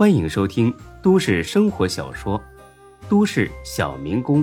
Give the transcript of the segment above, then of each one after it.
欢迎收听都市生活小说《都市小民工》，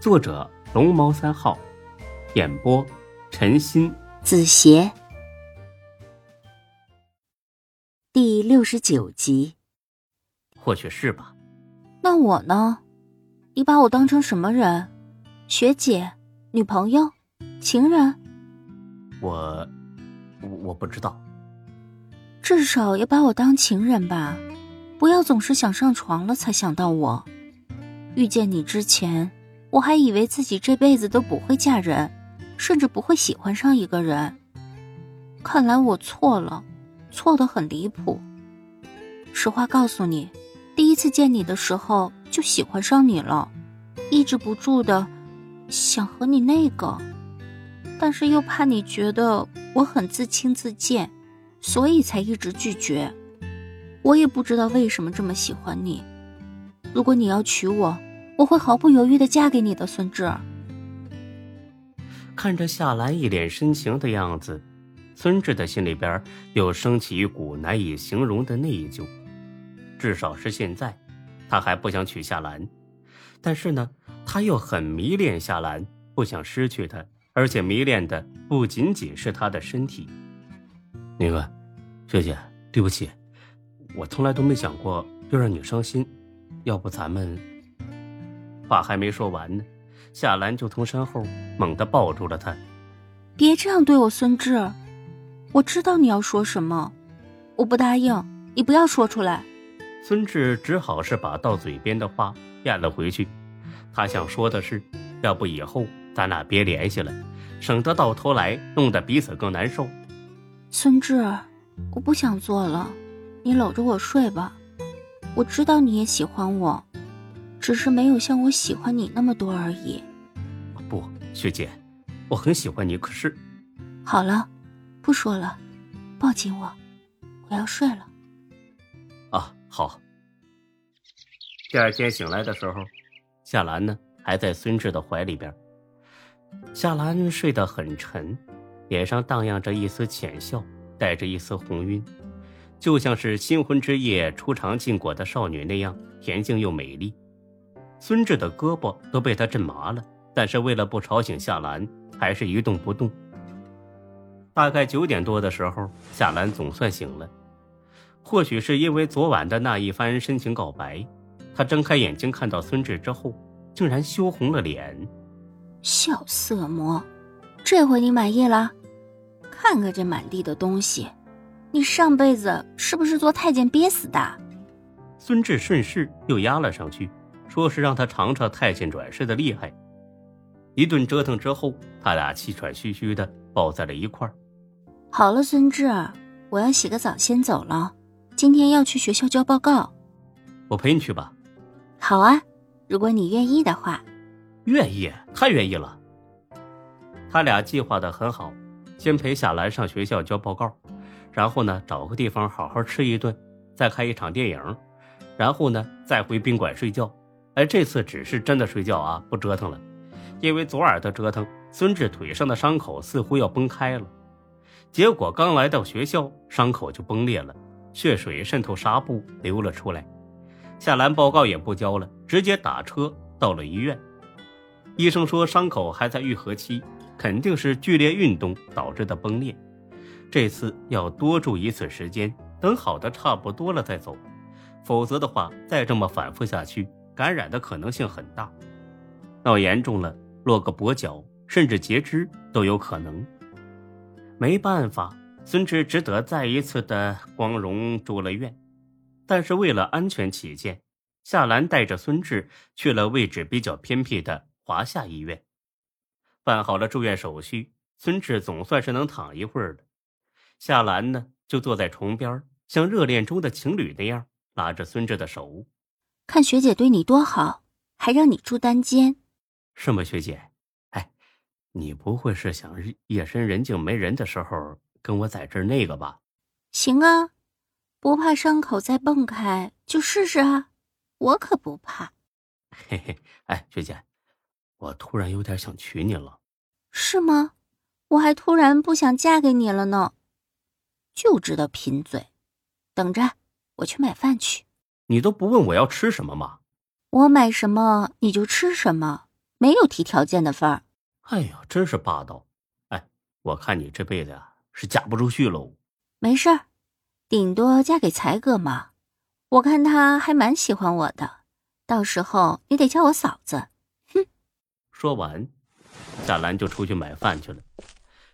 作者龙猫三号，演播陈鑫、子邪，第六十九集。或许是吧。那我呢？你把我当成什么人？学姐、女朋友、情人？我，我不知道。至少也把我当情人吧，不要总是想上床了才想到我。遇见你之前，我还以为自己这辈子都不会嫁人，甚至不会喜欢上一个人。看来我错了，错的很离谱。实话告诉你，第一次见你的时候就喜欢上你了，抑制不住的想和你那个，但是又怕你觉得我很自轻自贱。所以才一直拒绝，我也不知道为什么这么喜欢你。如果你要娶我，我会毫不犹豫的嫁给你的，孙志。看着夏兰一脸深情的样子，孙志的心里边又升起一股难以形容的内疚。至少是现在，他还不想娶夏兰，但是呢，他又很迷恋夏兰，不想失去她，而且迷恋的不仅仅是她的身体。那个，学姐，对不起，我从来都没想过要让你伤心。要不咱们……话还没说完呢，夏兰就从身后猛地抱住了他。别这样对我，孙志，我知道你要说什么，我不答应，你不要说出来。孙志只好是把到嘴边的话咽了回去。他想说的是，要不以后咱俩别联系了，省得到头来弄得彼此更难受。孙志，我不想做了，你搂着我睡吧。我知道你也喜欢我，只是没有像我喜欢你那么多而已。不，学姐，我很喜欢你，可是……好了，不说了，抱紧我，我要睡了。啊，好。第二天醒来的时候，夏兰呢还在孙志的怀里边。夏兰睡得很沉。脸上荡漾着一丝浅笑，带着一丝红晕，就像是新婚之夜初尝禁果的少女那样恬静又美丽。孙志的胳膊都被她震麻了，但是为了不吵醒夏兰，还是一动不动。大概九点多的时候，夏兰总算醒了。或许是因为昨晚的那一番深情告白，她睁开眼睛看到孙志之后，竟然羞红了脸。小色魔，这回你满意了？看看这满地的东西，你上辈子是不是做太监憋死的？孙志顺势又压了上去，说是让他尝尝太监转世的厉害。一顿折腾之后，他俩气喘吁吁的抱在了一块儿。好了，孙志，我要洗个澡先走了，今天要去学校交报告。我陪你去吧。好啊，如果你愿意的话。愿意，太愿意了。他俩计划的很好。先陪夏兰上学校交报告，然后呢找个地方好好吃一顿，再看一场电影，然后呢再回宾馆睡觉。哎，这次只是真的睡觉啊，不折腾了。因为昨晚的折腾，孙志腿上的伤口似乎要崩开了。结果刚来到学校，伤口就崩裂了，血水渗透纱布流了出来。夏兰报告也不交了，直接打车到了医院。医生说伤口还在愈合期。肯定是剧烈运动导致的崩裂，这次要多住一次时间，等好的差不多了再走，否则的话再这么反复下去，感染的可能性很大，闹严重了落个跛脚，甚至截肢都有可能。没办法，孙志只得再一次的光荣住了院，但是为了安全起见，夏兰带着孙志去了位置比较偏僻的华夏医院。办好了住院手续，孙志总算是能躺一会儿了。夏兰呢，就坐在床边，像热恋中的情侣那样拉着孙志的手。看学姐对你多好，还让你住单间。是吗，学姐？哎，你不会是想夜深人静没人的时候跟我在这儿那个吧？行啊，不怕伤口再蹦开就试试啊，我可不怕。嘿嘿，哎，学姐，我突然有点想娶你了。是吗？我还突然不想嫁给你了呢，就知道贫嘴。等着，我去买饭去。你都不问我要吃什么吗？我买什么你就吃什么，没有提条件的份儿。哎呀，真是霸道！哎，我看你这辈子呀是嫁不出去喽。没事儿，顶多嫁给才哥嘛。我看他还蛮喜欢我的，到时候你得叫我嫂子。哼！说完，夏兰就出去买饭去了。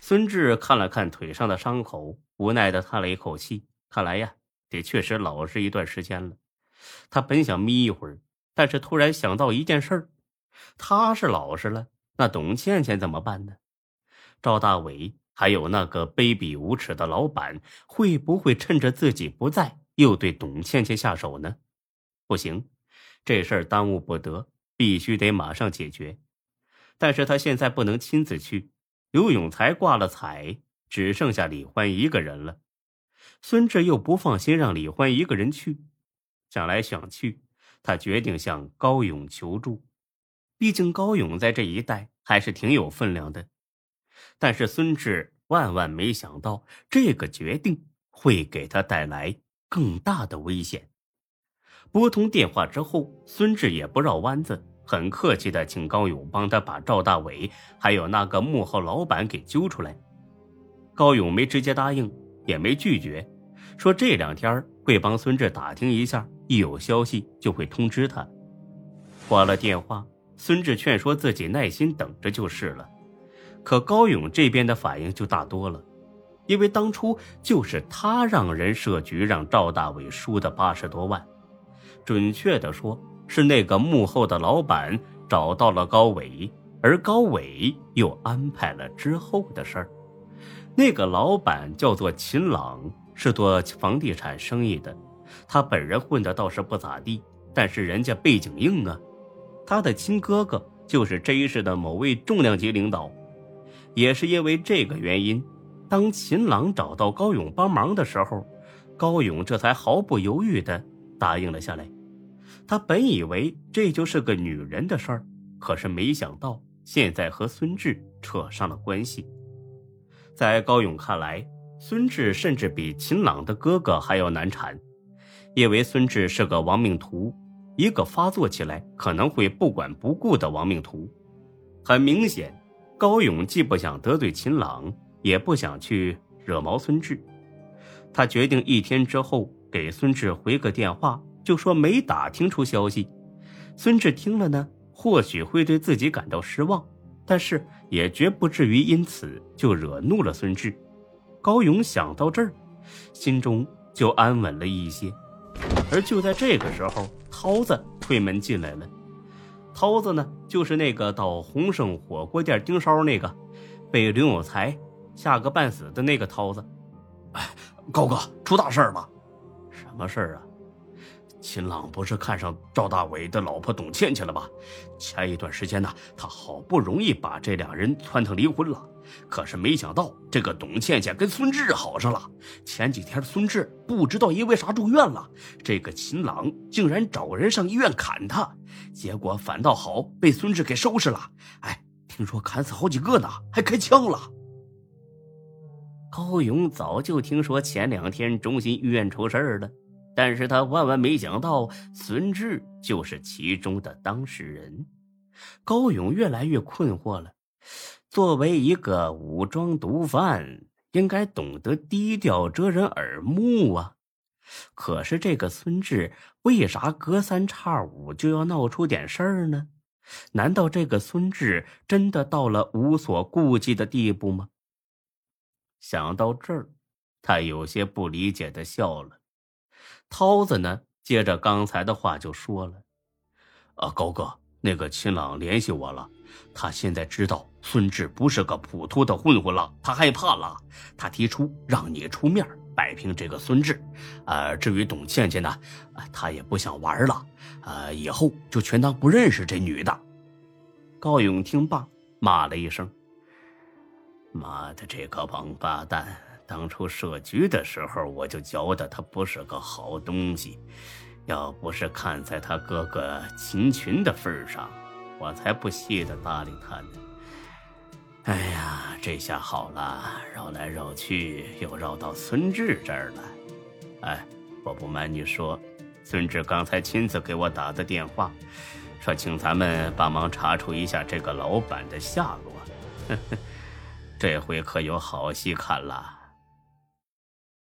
孙志看了看腿上的伤口，无奈的叹了一口气。看来呀，得确实老实一段时间了。他本想眯一会儿，但是突然想到一件事儿：他是老实了，那董倩倩怎么办呢？赵大伟还有那个卑鄙无耻的老板，会不会趁着自己不在？又对董倩倩下手呢？不行，这事儿耽误不得，必须得马上解决。但是他现在不能亲自去，刘永才挂了彩，只剩下李欢一个人了。孙志又不放心让李欢一个人去，想来想去，他决定向高勇求助。毕竟高勇在这一带还是挺有分量的。但是孙志万万没想到，这个决定会给他带来。更大的危险。拨通电话之后，孙志也不绕弯子，很客气的请高勇帮他把赵大伟还有那个幕后老板给揪出来。高勇没直接答应，也没拒绝，说这两天会帮孙志打听一下，一有消息就会通知他。挂了电话，孙志劝说自己耐心等着就是了。可高勇这边的反应就大多了。因为当初就是他让人设局，让赵大伟输的八十多万。准确的说，是那个幕后的老板找到了高伟，而高伟又安排了之后的事儿。那个老板叫做秦朗，是做房地产生意的。他本人混的倒是不咋地，但是人家背景硬啊。他的亲哥哥就是 J 市的某位重量级领导，也是因为这个原因。当秦朗找到高勇帮忙的时候，高勇这才毫不犹豫地答应了下来。他本以为这就是个女人的事儿，可是没想到现在和孙志扯上了关系。在高勇看来，孙志甚至比秦朗的哥哥还要难缠，因为孙志是个亡命徒，一个发作起来可能会不管不顾的亡命徒。很明显，高勇既不想得罪秦朗。也不想去惹毛孙志，他决定一天之后给孙志回个电话，就说没打听出消息。孙志听了呢，或许会对自己感到失望，但是也绝不至于因此就惹怒了孙志。高勇想到这儿，心中就安稳了一些。而就在这个时候，涛子推门进来了。涛子呢，就是那个到鸿盛火锅店盯梢那个，被刘有才。吓个半死的那个涛子，哎，高哥出大事了！什么事儿啊？秦朗不是看上赵大伟的老婆董倩倩了吗？前一段时间呢，他好不容易把这两人撺掇离婚了，可是没想到这个董倩倩跟孙志好上了。前几天孙志不知道因为啥住院了，这个秦朗竟然找人上医院砍他，结果反倒好被孙志给收拾了。哎，听说砍死好几个呢，还开枪了。高勇早就听说前两天中心医院出事儿了，但是他万万没想到孙志就是其中的当事人。高勇越来越困惑了。作为一个武装毒贩，应该懂得低调遮人耳目啊。可是这个孙志为啥隔三差五就要闹出点事儿呢？难道这个孙志真的到了无所顾忌的地步吗？想到这儿，他有些不理解的笑了。涛子呢，接着刚才的话就说了：“啊，高哥，那个秦朗联系我了，他现在知道孙志不是个普通的混混了，他害怕了。他提出让你出面摆平这个孙志。呃，至于董倩倩呢，他也不想玩了，呃，以后就全当不认识这女的。”高勇听罢，骂了一声。妈的，这个王八蛋！当初设局的时候，我就觉得他不是个好东西。要不是看在他哥哥秦群的份上，我才不屑的搭理他呢。哎呀，这下好了，绕来绕去又绕到孙志这儿了。哎，我不瞒你说，孙志刚才亲自给我打的电话，说请咱们帮忙查处一下这个老板的下落。这回可有好戏看了。